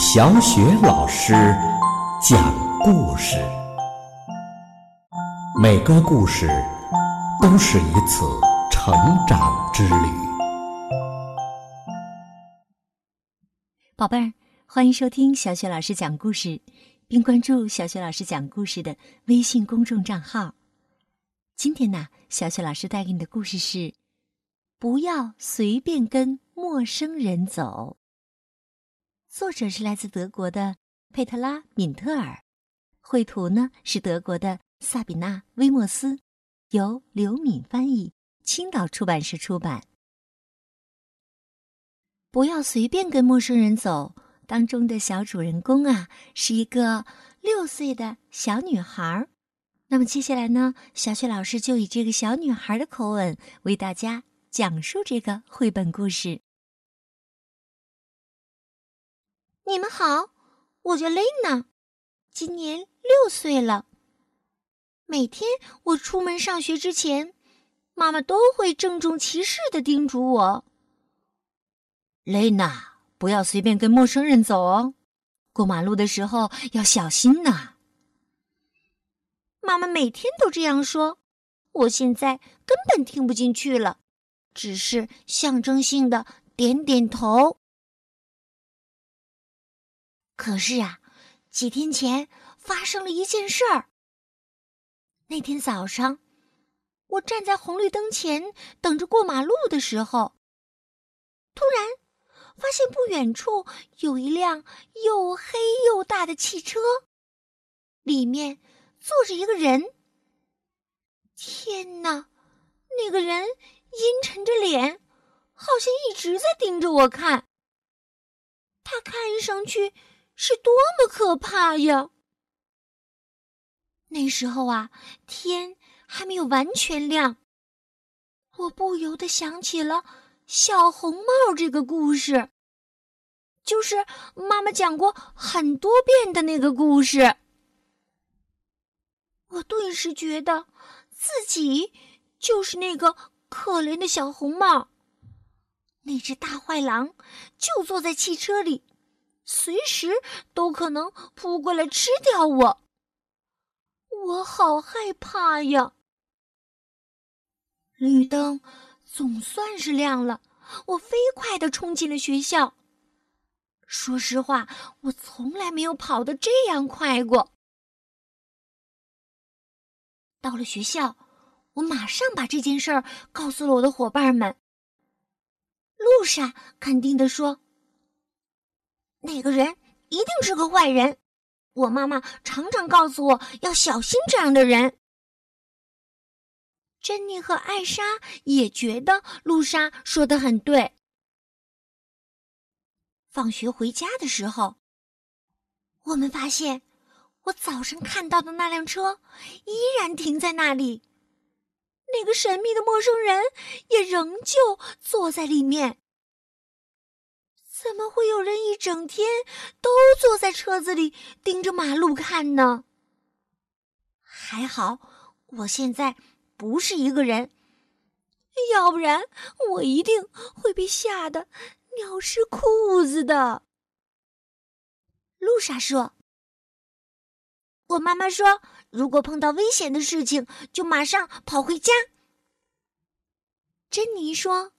小雪老师讲故事，每个故事都是一次成长之旅。宝贝儿，欢迎收听小雪老师讲故事，并关注小雪老师讲故事的微信公众账号。今天呢，小雪老师带给你的故事是：不要随便跟陌生人走。作者是来自德国的佩特拉·敏特尔，绘图呢是德国的萨比娜·威莫斯，由刘敏翻译，青岛出版社出版。不要随便跟陌生人走。当中的小主人公啊，是一个六岁的小女孩。那么接下来呢，小雪老师就以这个小女孩的口吻为大家讲述这个绘本故事。你们好，我叫雷娜，今年六岁了。每天我出门上学之前，妈妈都会郑重其事的叮嘱我：“雷娜，不要随便跟陌生人走哦，过马路的时候要小心呐。”妈妈每天都这样说，我现在根本听不进去了，只是象征性的点点头。可是啊，几天前发生了一件事儿。那天早上，我站在红绿灯前等着过马路的时候，突然发现不远处有一辆又黑又大的汽车，里面。坐着一个人，天哪！那个人阴沉着脸，好像一直在盯着我看。他看上去是多么可怕呀！那时候啊，天还没有完全亮，我不由得想起了小红帽这个故事，就是妈妈讲过很多遍的那个故事。我顿时觉得自己就是那个可怜的小红帽，那只大坏狼就坐在汽车里，随时都可能扑过来吃掉我。我好害怕呀！绿灯总算是亮了，我飞快的冲进了学校。说实话，我从来没有跑得这样快过。到了学校，我马上把这件事儿告诉了我的伙伴们。路上肯定的说：“那个人一定是个坏人。”我妈妈常常告诉我要小心这样的人。珍妮和艾莎也觉得露莎说的很对。放学回家的时候，我们发现。我早上看到的那辆车依然停在那里，那个神秘的陌生人也仍旧坐在里面。怎么会有人一整天都坐在车子里盯着马路看呢？还好我现在不是一个人，要不然我一定会被吓得尿湿裤子的。露莎说。我妈妈说，如果碰到危险的事情，就马上跑回家。珍妮说：“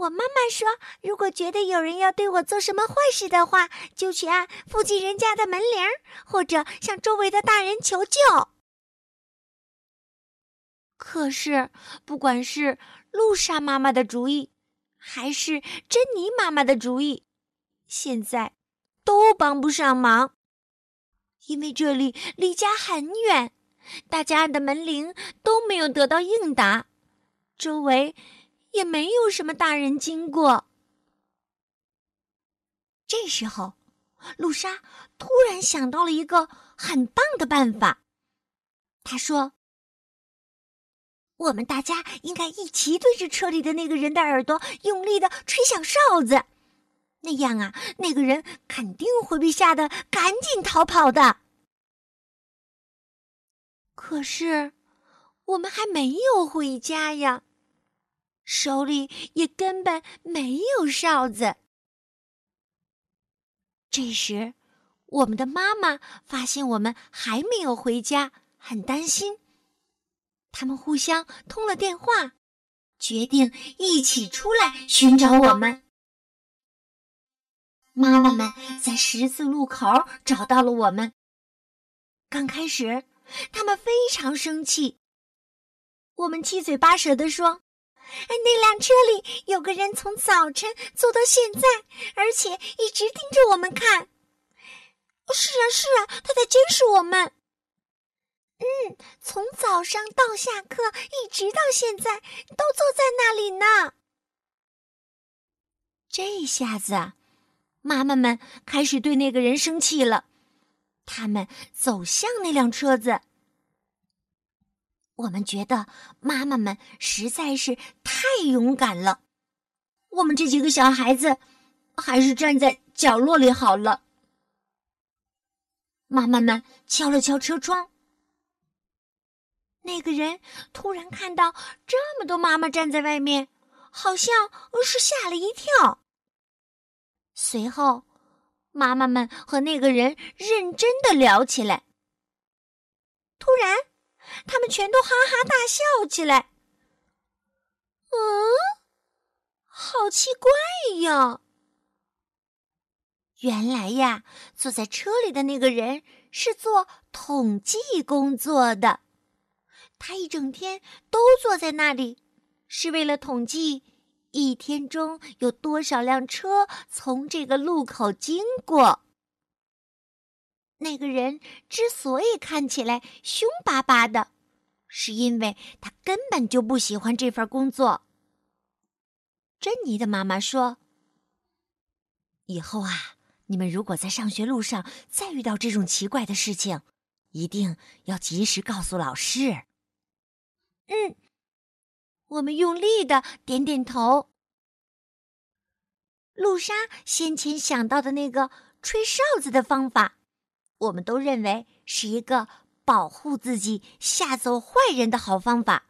我妈妈说，如果觉得有人要对我做什么坏事的话，就去按附近人家的门铃，或者向周围的大人求救。”可是，不管是露莎妈妈的主意，还是珍妮妈妈的主意，现在都帮不上忙。因为这里离家很远，大家按的门铃都没有得到应答，周围也没有什么大人经过。这时候，露莎突然想到了一个很棒的办法。她说：“我们大家应该一起对着车里的那个人的耳朵用力的吹响哨子。”那样啊，那个人肯定会被吓得赶紧逃跑的。可是，我们还没有回家呀，手里也根本没有哨子。这时，我们的妈妈发现我们还没有回家，很担心。他们互相通了电话，决定一起出来寻找我们。妈妈们在十字路口找到了我们。刚开始，他们非常生气。我们七嘴八舌地说：“那辆车里有个人从早晨坐到现在，而且一直盯着我们看。”“是啊，是啊，他在监视我们。”“嗯，从早上到下课，一直到现在，都坐在那里呢。”这下子，妈妈们开始对那个人生气了。他们走向那辆车子。我们觉得妈妈们实在是太勇敢了，我们这几个小孩子还是站在角落里好了。妈妈们敲了敲车窗，那个人突然看到这么多妈妈站在外面，好像是吓了一跳。随后，妈妈们和那个人认真的聊起来。突然。他们全都哈哈大笑起来。嗯，好奇怪呀！原来呀，坐在车里的那个人是做统计工作的。他一整天都坐在那里，是为了统计一天中有多少辆车从这个路口经过。那个人之所以看起来凶巴巴的，是因为他根本就不喜欢这份工作。珍妮的妈妈说：“以后啊，你们如果在上学路上再遇到这种奇怪的事情，一定要及时告诉老师。”嗯，我们用力的点点头。露莎先前想到的那个吹哨子的方法。我们都认为是一个保护自己、吓走坏人的好方法。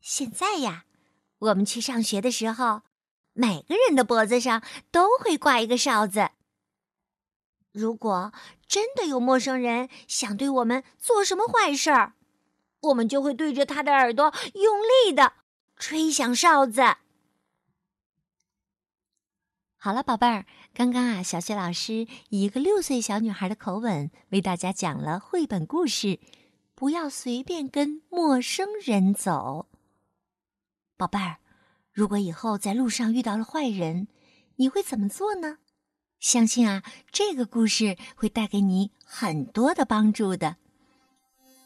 现在呀，我们去上学的时候，每个人的脖子上都会挂一个哨子。如果真的有陌生人想对我们做什么坏事儿，我们就会对着他的耳朵用力的吹响哨子。好了，宝贝儿，刚刚啊，小雪老师以一个六岁小女孩的口吻为大家讲了绘本故事。不要随便跟陌生人走。宝贝儿，如果以后在路上遇到了坏人，你会怎么做呢？相信啊，这个故事会带给你很多的帮助的。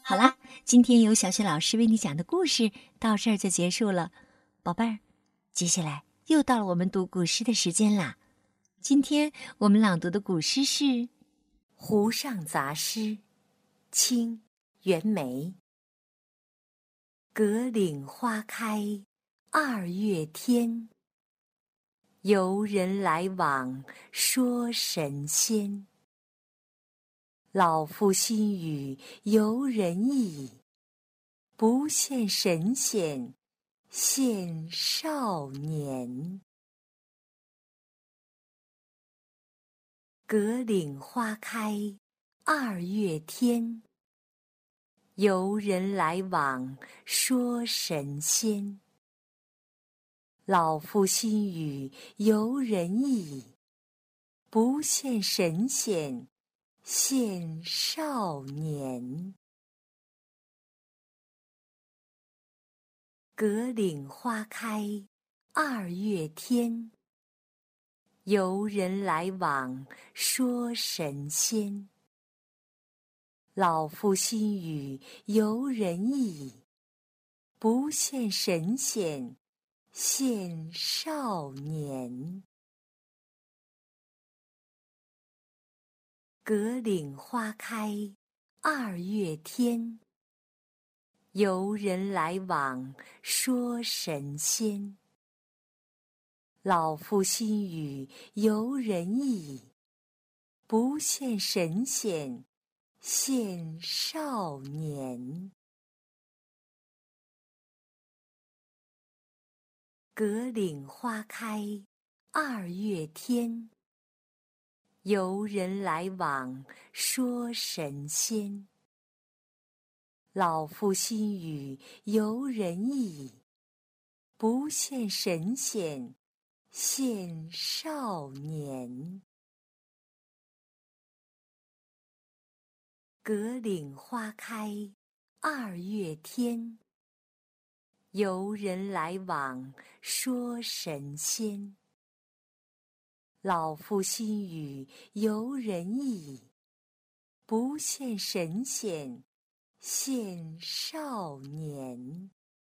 好啦，今天由小雪老师为你讲的故事到这儿就结束了，宝贝儿，接下来。又到了我们读古诗的时间啦！今天我们朗读的古诗是《湖上杂诗》，清·袁枚。葛岭花开二月天，游人来往说神仙。老夫心语游人意，不羡神仙。现少年，葛岭花开二月天，游人来往说神仙。老夫心语游人意，不羡神仙，羡少年。葛岭花开二月天，游人来往说神仙。老夫心语游人意，不羡神仙，羡少年。葛岭花开二月天。游人来往说神仙。老夫心语游人意，不羡神仙，羡少年。葛岭花开二月天，游人来往说神仙。老夫心语游人意，不羡神仙羡少年。葛岭花开二月天，游人来往说神仙。老夫心语游人意，不羡神仙信少年。